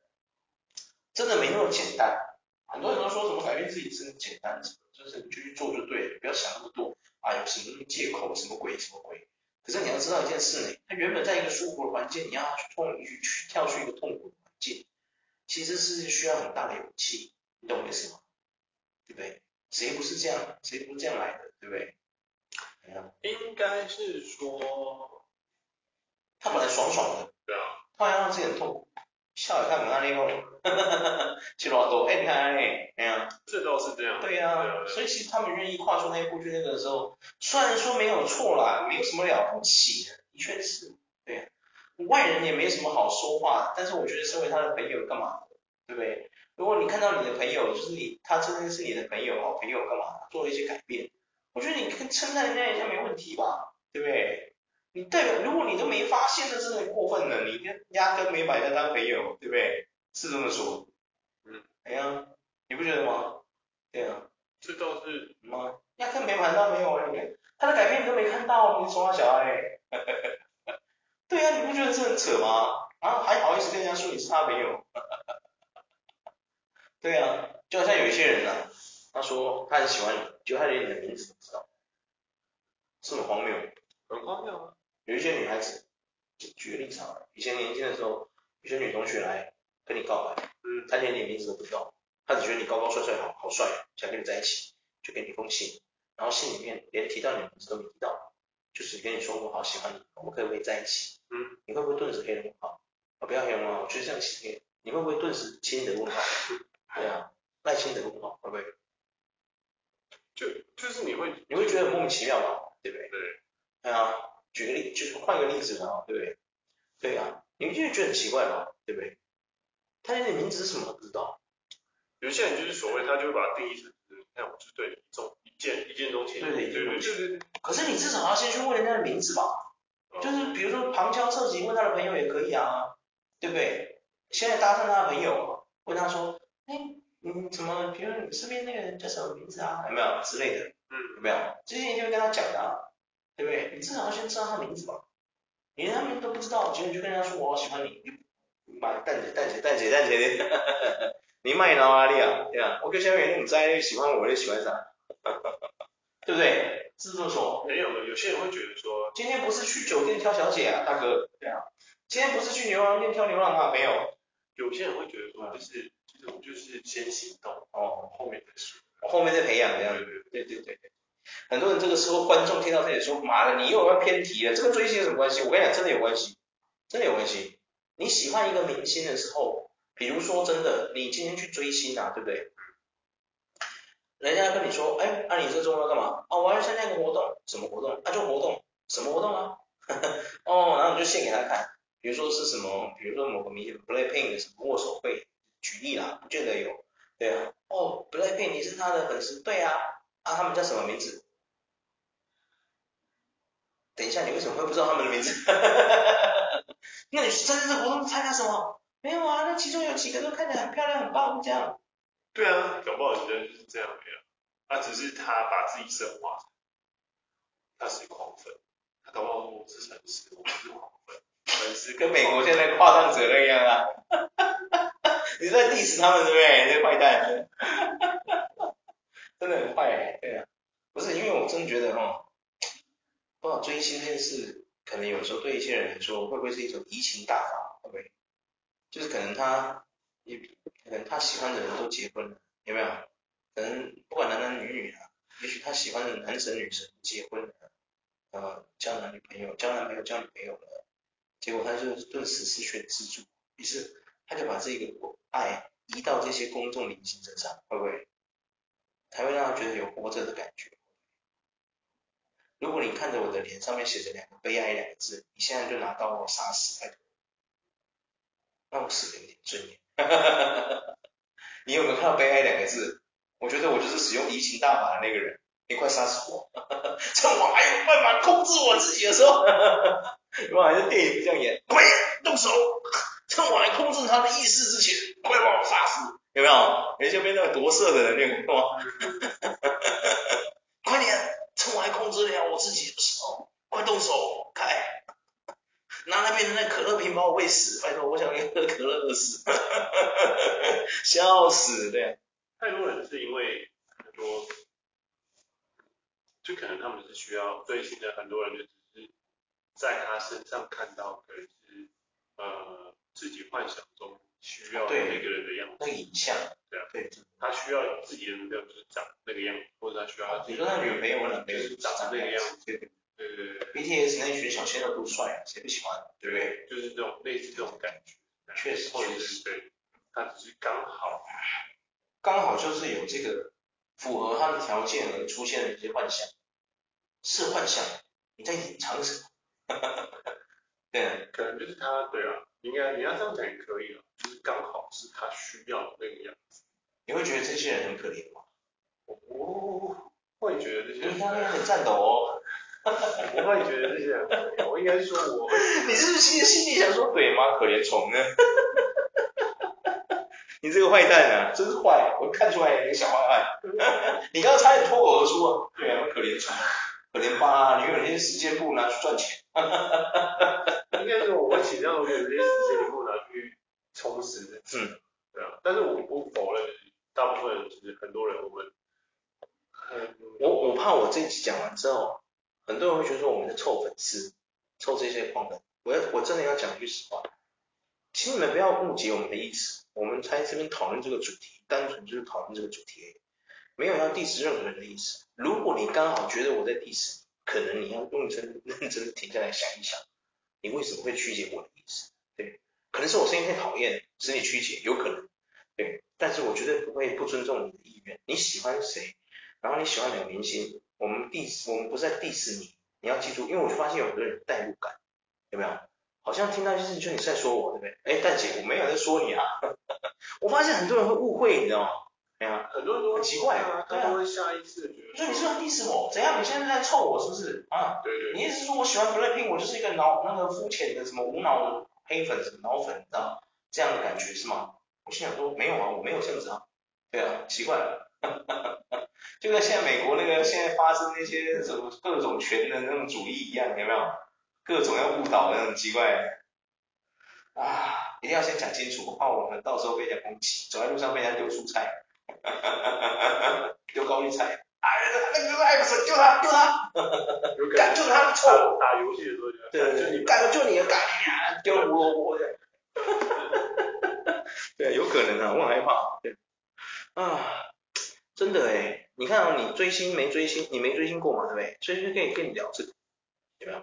真的没那么简单，很多人都说什么改变自己是很简单，就是你就去做就对了，不要想那么多啊，有什么借口，什么鬼什么鬼。可是你要知道一件事呢，他原本在一个舒服的环境，你要他去痛，去去跳出一个痛苦的环境，其实是需要很大的勇气，你懂我意思吗？对不对？谁不是这样？谁不是这样来的？对不对？应该是说，他本来爽爽的，对啊，他还要让自己很痛苦。笑也看不到那个，哈哈哈哈去老多哎，你看哎，哎呀，这倒是这样。对呀、啊，对啊对啊，所以其实他们愿意跨出那一步去那个的时候，虽然说没有错啦，没有什么了不起的，的确是，对呀、啊，外人也没什么好说话，但是我觉得身为他的朋友干嘛，对不对？如果你看到你的朋友，就是你，他真的是你的朋友，好朋友干嘛，做了一些改变，我觉得你跟称赞人家一下没问题吧，对不对？你代表，如果你都没发现，那真的过分了。你跟压根没把他当朋友，对不对？是这么说。嗯，哎呀，你不觉得吗？对啊，这倒是吗？压根没把他当朋友啊！你看他的改变你都没看到，你说他小孩。对啊，你不觉得这很扯吗？啊，还好意思跟人家说你是他朋友。对啊，就好像有一些人啊，他说他很喜欢你，就他连你的名字都不知道，是很荒谬，很荒谬啊。有一些女孩子，举个例子啊，以前年轻的时候，有些女同学来跟你告白，嗯，她连你名字都不知道，她只觉得你高高帅帅好好帅，想跟你在一起，就给你一封信，然后信里面连提到你的名字都没提到，就是跟你说我好喜欢你，我们可不可以在一起？嗯，你会不会顿时黑人问号？啊，不要黑人问号，我觉得这样欺骗，你会不会顿时亲的问号？对啊，耐心的问号，会不会？就就是你会你会觉得很莫名其妙吧，对不对？对。对啊，举个例，就是换一个例子啊，对不对？对啊，你们就会觉得很奇怪嘛，对不对？他连你名字是什么都不知道。有些人就是所谓，他就会把它定义成，你看我是对你一种一见一见钟情。对对对，就是。可是你至少要先去问人家的名字吧，就是比如说旁敲侧击问他的朋友也可以啊，对不对？现在搭上他的朋友，问他说。哎，你怎么？比如你身边那个人叫什么名字啊？有没有之类的？嗯，有没有？这些你就会跟他讲的啊，对不对？你至少要先知道他名字吧。你连他名字都不知道，结果你就跟人家说我好喜欢你，你妈蛋姐蛋姐蛋姐蛋姐的，你卖脑啊你啊？对啊，我跟小美那么在喜欢我，就喜欢啥？对不对？是这么说。没有，有些人会觉得说，今天不是去酒店挑小姐啊，大哥。对啊，今天不是去牛郎店挑牛郎啊，没有。有些人会觉得说，就是。这种就是先行动哦，后面再说，后面再培养这样子。对对对对，很多人这个时候观众听到这里说，妈的，你又要偏题了，这个追星有什么关系？我跟你讲，真的有关系，真的有关系。你喜欢一个明星的时候，比如说真的，你今天去追星啊，对不对？人家跟你说，哎，那、啊、你这周末干嘛？哦，我要参加一个活动，什么活动？啊，就活动，什么活动啊？哦，然后你就献给他看，比如说是什么，比如说某个明星 BLACKPINK 的什么握手会。举例啦，不见得有，对啊，哦，BLACKPINK 你是他的粉丝，对啊，啊，他们叫什么名字？等一下，你为什么会不知道他们的名字？那你参加这个活动参加什么？没有啊，那其中有几个都看起来很漂亮，很棒，这样。对啊，搞不好人就是这样的呀，他只是他把自己神化，他是狂粉，他搞不好我是粉丝，我是狂粉，粉丝跟美国现在夸张者那样啊。你在 diss 他们对不对？那个坏蛋，真的很坏哎，对啊，不是因为我真觉得哈，不知道追星这件事，可能有时候对一些人来说，会不会是一种移情大法？会不会？就是可能他，也可能他喜欢的人都结婚了，有没有？可能不管男男女女啊，也许他喜欢的男神女神结婚了，呃，交男女朋友，交男朋友交女朋友了，结果他就顿时失去了自主，于是。他就把这个爱移到这些公众明星身上，会不会？才会让他觉得有活着的感觉。如果你看着我的脸上面写着两个悲哀两个字，你现在就拿刀把我杀死，拜托，让我死得有点尊严。你有没有看到悲哀两个字？我觉得我就是使用移情大法的那个人，你快杀死我！趁我还有办法控制我自己的时候，有没有？还是电影这样演，快动手！趁我来控制他的意识之前，快把我杀死！有没有？就被那个夺舍的人那个，哇！快点，趁我还控制了我自己的时候，快动手！开，拿那边的那可乐瓶把我喂死！拜托，我想喝可乐饿死！小坏坏，你刚刚差点脱口而出啊！对啊，可怜虫，可怜吧？你有那些时间不拿去赚钱？哈哈哈哈哈！应该是我会请这，有那些时间不拿去充实自。对啊，但是我不否认，大部分就是很多人，我们，我我怕我这一期讲完之后，很多人会觉得说我们在凑粉丝，凑这些狂粉。我要我真的要讲句实话，请你们不要误解我们的意思，我们才这边讨论这个主题。单纯就是讨论这个主题，没有要 diss 任何人的意思。如果你刚好觉得我在 diss，可能你要 认真认真停下来想一想，你为什么会曲解我的意思？对，可能是我声音太讨厌，使你曲解，有可能。对，但是我绝对不会不尊重你的意愿。你喜欢谁，然后你喜欢哪个明星，我们 diss 我们不是在 diss 你，你要记住，因为我就发现有很多人代入感。有没有？好像听到一件事情就你在说我，对不对？哎，蛋姐，我没有在说你啊。我发现很多人会误会，你知道吗？对啊，很多人都很奇怪，啊，他都会下意识的觉得。所以你是不是 diss 我？怎样？你现在在臭我是不是？啊，对对。你意思是说我喜欢 BLACKPINK，我就是一个脑那个肤浅的什么无脑的黑粉什么脑粉，你知道这样的感觉是吗？我心想说没有啊，我没有这样子啊。对啊，奇怪了。就跟现在美国那个现在发生那些什么各种全能那种主义一样，有没有？各种要误导的那种奇怪啊，一定要先讲清楚，怕我们到时候被人家攻击，走在路上被人家丢蔬菜，丢高丽菜，哎，那个艾弗森救他，救他，干就他臭，打游戏的时候，对对对，干就你的干呀，丢胡萝卜的，对，有可能啊，我很害怕，对，啊，真的哎，你看啊，你追星没追星，你没追星过嘛，对不对？所以就可以跟你聊这个，对吧？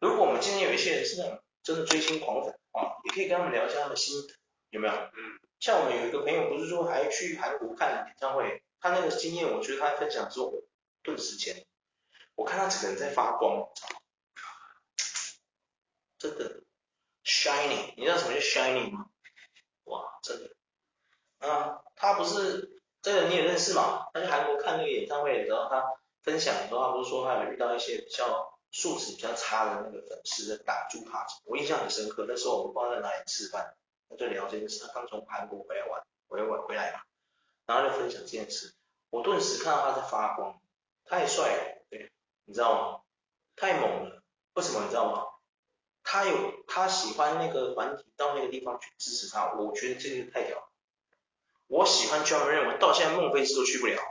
如果我们今天有一些人是那种真的追星狂粉啊，也可以跟他们聊一下他们心得，有没有？嗯。像我们有一个朋友，不是说还去韩国看演唱会，他那个经验，我觉得他分享之后，顿时间，我看他整个人在发光，真的，shining，你知道什么叫 shining 吗？哇，真的。啊，他不是这个你也认识嘛？他去韩国看那个演唱会的时候，他分享的时候，他不是说他有遇到一些比较。素质比较差的那个粉丝在打猪扒，我印象很深刻。那时候我们不知道在哪里吃饭，他就聊这件事。他刚从韩国回来玩，回来玩回来嘛，然后就分享这件事。我顿时看到他在发光，太帅了，对，你知道吗？太猛了。为什么你知道吗？他有他喜欢那个团体到那个地方去支持他，我觉得这个太屌了。我喜欢 John Lennon，我到现在孟菲斯都去不了。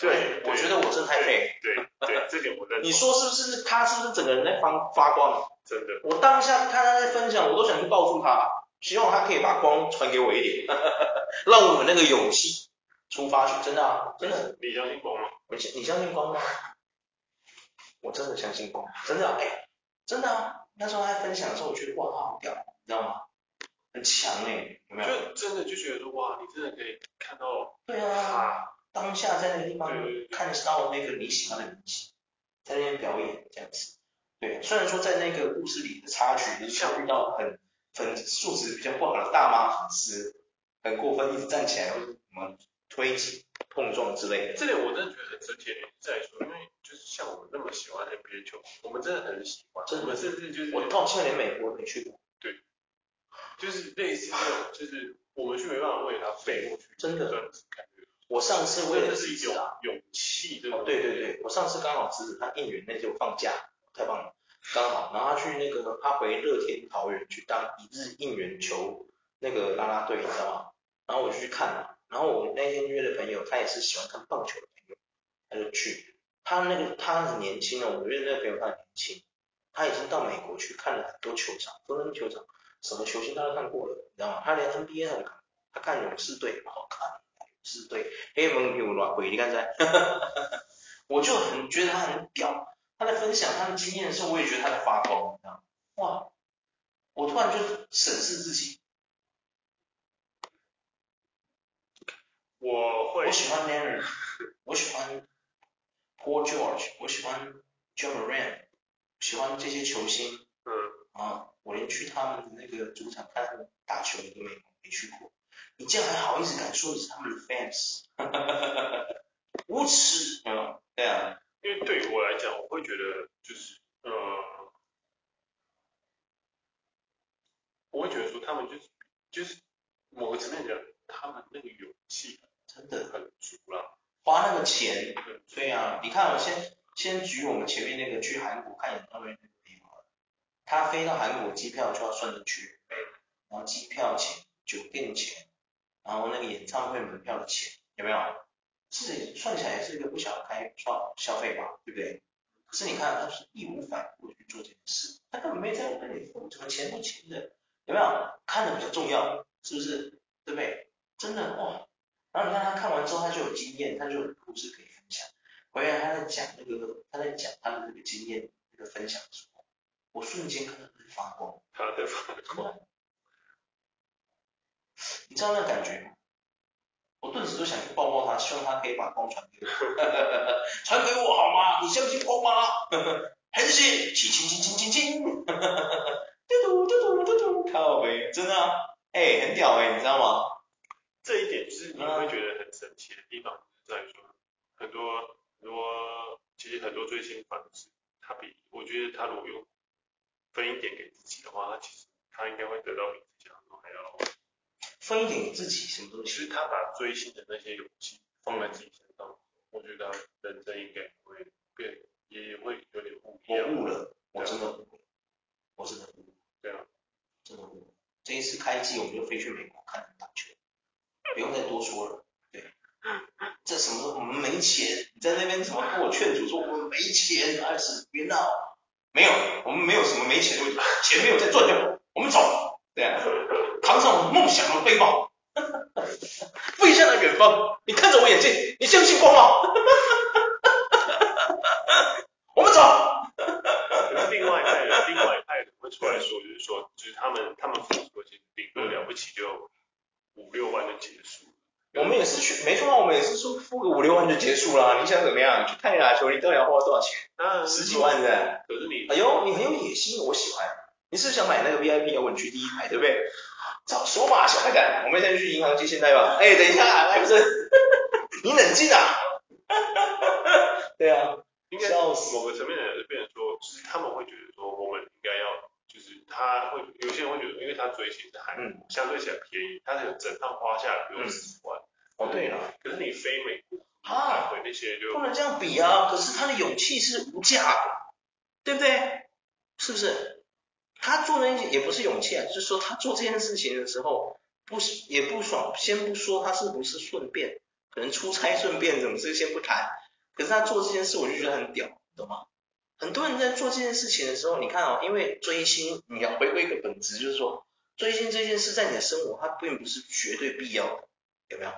对，我觉得我真的太配。对 对，这点我认同。你说是不是？他是不是整个人在发发光？真的。我当下看他在分享，我都想去抱住他，希望他可以把光传给我一点，让我有那个勇气出发去。真的啊，真的。你相信光吗？你相你相信光吗？我真的相信光，真的。哎，真的啊。那时候他在分享的时候，我觉得哇，他好屌，你知道吗？很强哎，有没有？就真的就觉得说哇，你真的可以看到。对啊。当下在那个地方看到那个你喜欢的明星在那边表演这样子，对，虽然说在那个故事里的插曲，你像遇到很很素质比较不好的大妈粉丝，很过分，一直站起来或者什么推挤碰撞之类的。这点我真的觉得很值得再说，因为就是像我们那么喜欢 NBA 球，我们真的很喜欢，真的甚至就是我到现在连美国都没去过，对，就是类似那种，就是我们去没办法为他飞过去，真的。我上次为了侄子啊，勇气对哦，对对对，我上次刚好侄子他应援那就放假，太棒了，刚好，然后他去那个他回乐天桃园去当一日应援球那个啦啦队，你知道吗？然后我就去看了，然后我那天约的朋友他也是喜欢看棒球的朋友，他就去，他那个他很年轻哦，我约的那个朋友他很年轻，他已经到美国去看了很多球场，芬恩球场，什么球星他都看过了，你知道吗？他连 NBA 他都看，他看勇士队好看。是对，黑蒙有乱回，你看在，我就很觉得他很屌，他在分享他的经验的时候，我也觉得他在发光，你知道吗？哇，我突然就审视自己，我会，我喜欢 Leonard，我喜欢 Paul George，我喜欢 Ja Morant，喜欢这些球星，嗯，啊，我连去他们的那个主场看他们打球都没没去过。你这样还好意思敢说你是他们的 fans？无耻！嗯，对啊，因为对于我来讲，我会觉得就是，呃，我会觉得说他们就是就是某个层面讲，他们那个勇气真的很足了，花那个钱，对啊，你看我先先举我们前面那个去韩国看演唱会那个地方，他飞到韩国机票就要算进去，然后机票钱、酒店钱。然后那个演唱会门票的钱有没有？是算起来也是一个不小的开销消费嘛，对不对？可是你看，他是义无反顾去做这件事，他根本没在跟你付什么钱不钱的，有没有？看的比较重要，是不是？对不对？真的哇！然后你看他看完之后，他就有经验，他就有故事可以分享。回来他在讲那个，他在讲他的那个经验那个分享的时候，我瞬间看到他在发光，他在发光，你知道那感觉吗？我顿时都想去抱抱他，希望他可以把光传给我，传给我好吗？你相信光吗？还是信？亲亲亲亲亲亲，嘟嘟嘟嘟嘟嘟，靠北，真的啊，哎、欸，很屌哎、欸，你知道吗？这一点就是你会觉得很神奇的地方，就在于说很多很多，其实很多追星反而是他比我觉得他如果用分一点给自己的话，他其实他应该会得到比自己还要。分一点给自己，什么东西？其实他把追星的那些勇气放在自己身上，我觉得人生应该会变，也会有点悟。我悟了，我真的悟了，我真的悟了。对啊，真的悟了。这一次开机，我们就飞去美国看打球，不用再多说了。对，这什么？我们没钱，你在那边怎么跟我劝阻说我们没钱？还是别闹？没有，我们没有什么没钱的问题，钱没有在赚就，我们走。对啊。扛上我梦想的背包，飞向了远方。你看着我眼睛，你相信光吗？我们走。可是另外一派人，另外一派人会出来说，就是说，就是他们他们付出的钱顶多了不起就五六万就结束。我们也是去，没错啊，我们也是说付个五六万就结束了。你想怎么样？去看打球，你到底要花多少钱？啊，十几万的。可是你，哎呦，你很有野心，我喜欢。你是想买那个 VIP，要稳居第一排，对不对？早说嘛，小坏蛋，我们先去银行借现贷吧。哎，等一下，艾弗森，你冷静啊。对啊，应该某个层面的人变成说，就是他们会觉得说，我们应该要，就是他会有些人会觉得，因为他追星的还相对起来便宜，他有整趟花下来不用十万。哦，对了，可是你飞美国啊，那些就不能这样比啊。可是他的勇气是无价的，对不对？是不是？他做那些也不是勇气啊，就是说他做这件事情的时候，不是也不爽。先不说他是不是顺便，可能出差顺便，怎么这先不谈。可是他做这件事，我就觉得很屌，懂吗？很多人在做这件事情的时候，你看啊，因为追星，你要回归一个本质，就是说追星这件事在你的生活，它并不是绝对必要的，有没有？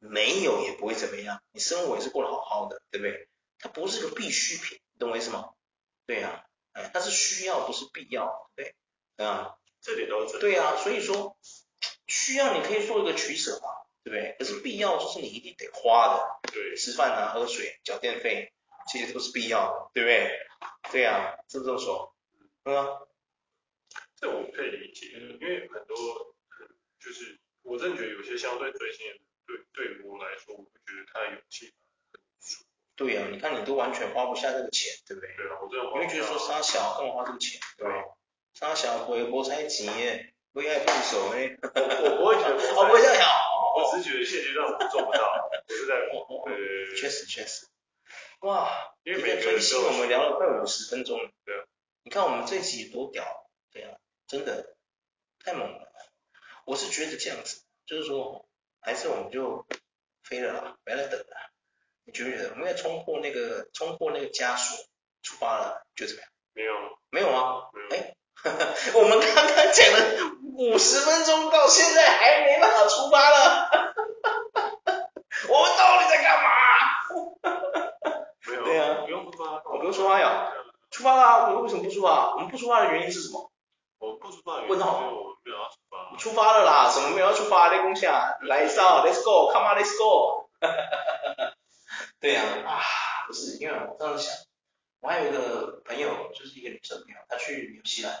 没有也不会怎么样，你生活也是过得好好的，对不对？它不是个必需品，懂我意思吗？对呀。它是需要，不是必要，对，啊，这里都是对啊，所以说需要你可以做一个取舍嘛，对不对？可是必要就是你一定得花的，对，吃饭啊、喝水、缴电费，这些都是必要的，对不对？对啊，是不是这么说？嗯，这我可以理解，因为很多就是我真的觉得有些相对追星的，对对于我来说，我会觉得他有勇气。对呀、啊，你看你都完全花不下这个钱，对不对？对啊，我真的因为觉得说沙小干嘛花这个钱，对吧？沙小不会博彩钱耶，不爱动手哎。我我不会觉得，我不会这样想，我只是觉得现阶段我做不到，我是在呃，确实确实。哇，因为每追星我们聊了快五十分钟了，对啊。你看我们这集多屌，对啊，真的太猛了。我是觉得这样子，就是说，还是我们就飞了啦，不要再等了。你觉不觉得我们要冲破那个冲破那个枷锁，出发了，就怎么样？没有，没有吗？哎，我们刚刚讲了五十分钟，到现在还没办法出发了。我们到底在干嘛？没有，对啊，不用出发，我不用出发呀。出发啦！我为什么不出发？我们不出发的原因是什么？我不出发的原因是我们没有要出发。出发了啦！什么没有要出发？雷公下来上，Let's go，Come on，Let's go。对呀、啊，啊，不是，因为我这样想，我还有一个朋友，就是一个女生朋友，她去纽西兰。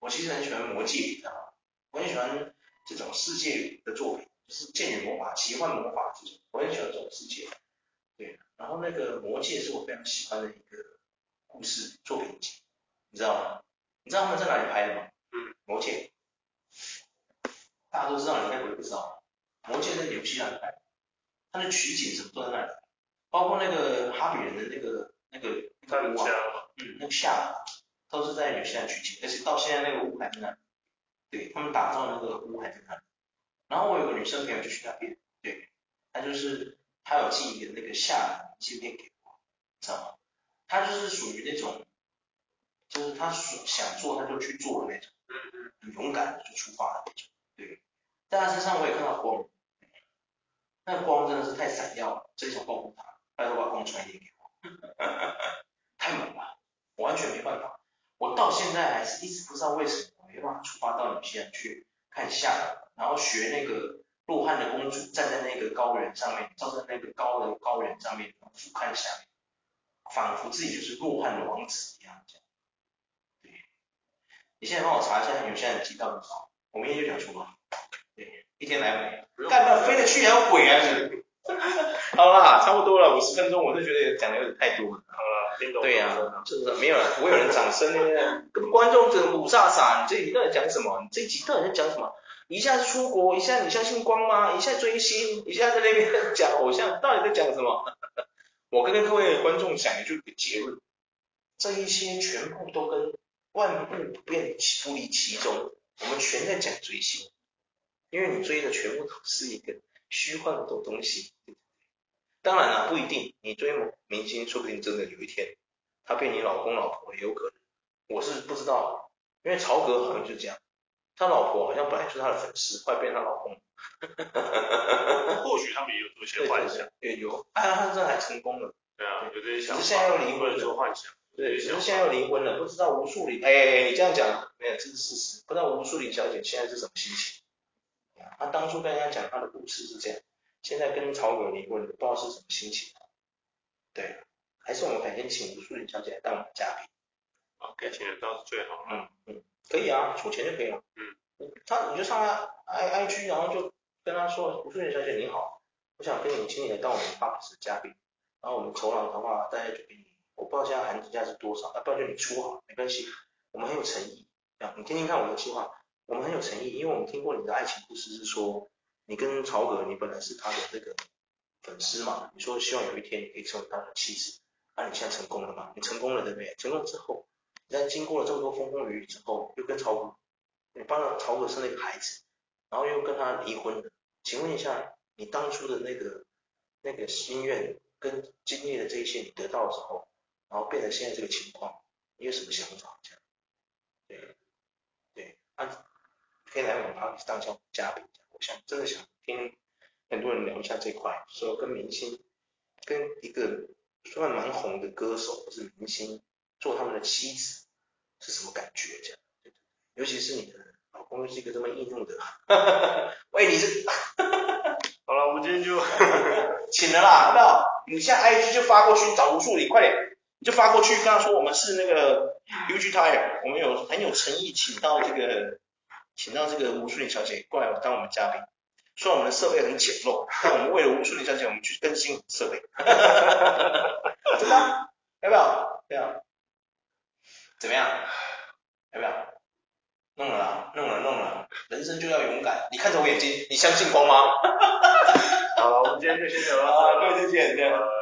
我其实很喜欢魔戒，你知道吗？我很喜欢这种世界的作品，就是剑与魔法、奇幻魔法这种，我很喜欢这种世界。对，然后那个魔戒是我非常喜欢的一个故事作品集，你知道吗？你知道他们在哪里拍的吗？嗯，魔戒，大家都知道，你应该不会不知道。魔戒在纽西兰拍，它的取景什么都在那里。包括那个哈比人的那个那个那个嗯，那个下都是在纽西兰取景，而且到现在那个屋还在那里，对，他们打造那个屋还在那里。然后我有个女生朋友就去那边，对，她就是她有寄一个那个下明信片给我，知道吗？她就是属于那种，就是他想做她就去做的那种，很勇敢就出发的那种，对。在她身上我也看到光，那光真的是太闪耀了，真想保护他，拜托把光传一点给我，太猛了，我完全没办法，我到现在还是一直不知道为什么我没办法出发到纽西兰去看下，然后学那个洛汉的公主站在那个高原上面，站在那个高的高原上面俯瞰下面。仿佛自己就是洛汉的王子一样，这样。对，你现在帮我查一下，有现在积到多少？我明天就讲出发。对，一天来回，干嘛飞得去还有鬼啊？是。好啦，差不多了，五十分钟，我是觉得讲的有点太多了。好了，对呀、啊，就是没有了，不会有人掌声呢。跟观众这鲁萨萨，你这一集到底讲什么？你这一集到底在讲什么？一下子出国，一下你相信光吗？一下追星，一下在那边讲偶像，到底在讲什么？我跟各位观众讲一句结论，这一些全部都跟万物不变不离其中，我们全在讲追星，因为你追的全部都是一个虚幻的东西。当然了，不一定，你追明星，说不定真的有一天他变你老公老婆也有可能。我是不知道，因为曹格好像就这样，他老婆好像本来就是他的粉丝，后来变他老公。或许他们也有做一些幻想，也有，啊，他这还成功了。对啊，有这些想法。只是现在又离婚了，做幻想。对，只是现在又离婚了，不知道吴树林，哎，你这样讲没有，这是事实。不知道吴树林小姐现在是什么心情？她当初跟人家讲他的故事是这样，现在跟曹格离婚了，不知道是什么心情。对，还是我们改天请吴素玲小姐来当我们嘉宾。啊，给钱的倒是最好。嗯嗯，可以啊，出钱就可以了。嗯。他你就上他 I I G，然后就跟他说，吴素莲小姐你好，我想跟你请你来当我们 Podcast 的嘉宾，然后我们酬劳的话大概就给你，我不知道现在含金价是多少，那不然就你出好，没关系，我们很有诚意，这样你听听看我们的计划，我们很有诚意，因为我们听过你的爱情故事是说，你跟曹格你本来是他的这个粉丝嘛，你说希望有一天你可以成为他的妻子，那、你现在成功了吗？你成功了对不对？成功之后，你在经过了这么多风风雨雨之后，又跟曹格。你帮了曹格生了一个孩子，然后又跟他离婚了。请问一下，你当初的那个那个心愿跟经历的这一些，你得到了之后，然后变成现在这个情况，你有什么想法？这样，对对，啊，可以来我们 Podcast 当一下嘉宾。我想真的想听很多人聊一下这块，说跟明星，跟一个算蛮红的歌手或是明星做他们的妻子是什么感觉？这样。尤其是你的老公是一个这么易怒的，喂，你是，好了，我们今天就 请了啦，好不好？你现在 IG 就发过去找吴助理，快点，你就发过去跟他说我们是那个 UG Tire，我们有很有诚意请到这个，请到这个吴淑玲小姐过来当我们嘉宾。虽然我们的设备很简陋，但 我们为了吴淑玲小姐，我们去更新设备。真的？要不要？要不要？怎么样？要不要？弄了啦，弄了弄了，人生就要勇敢。你看着我眼睛，你相信光吗？好了，我们今天就先聊到这，各位再见，再见。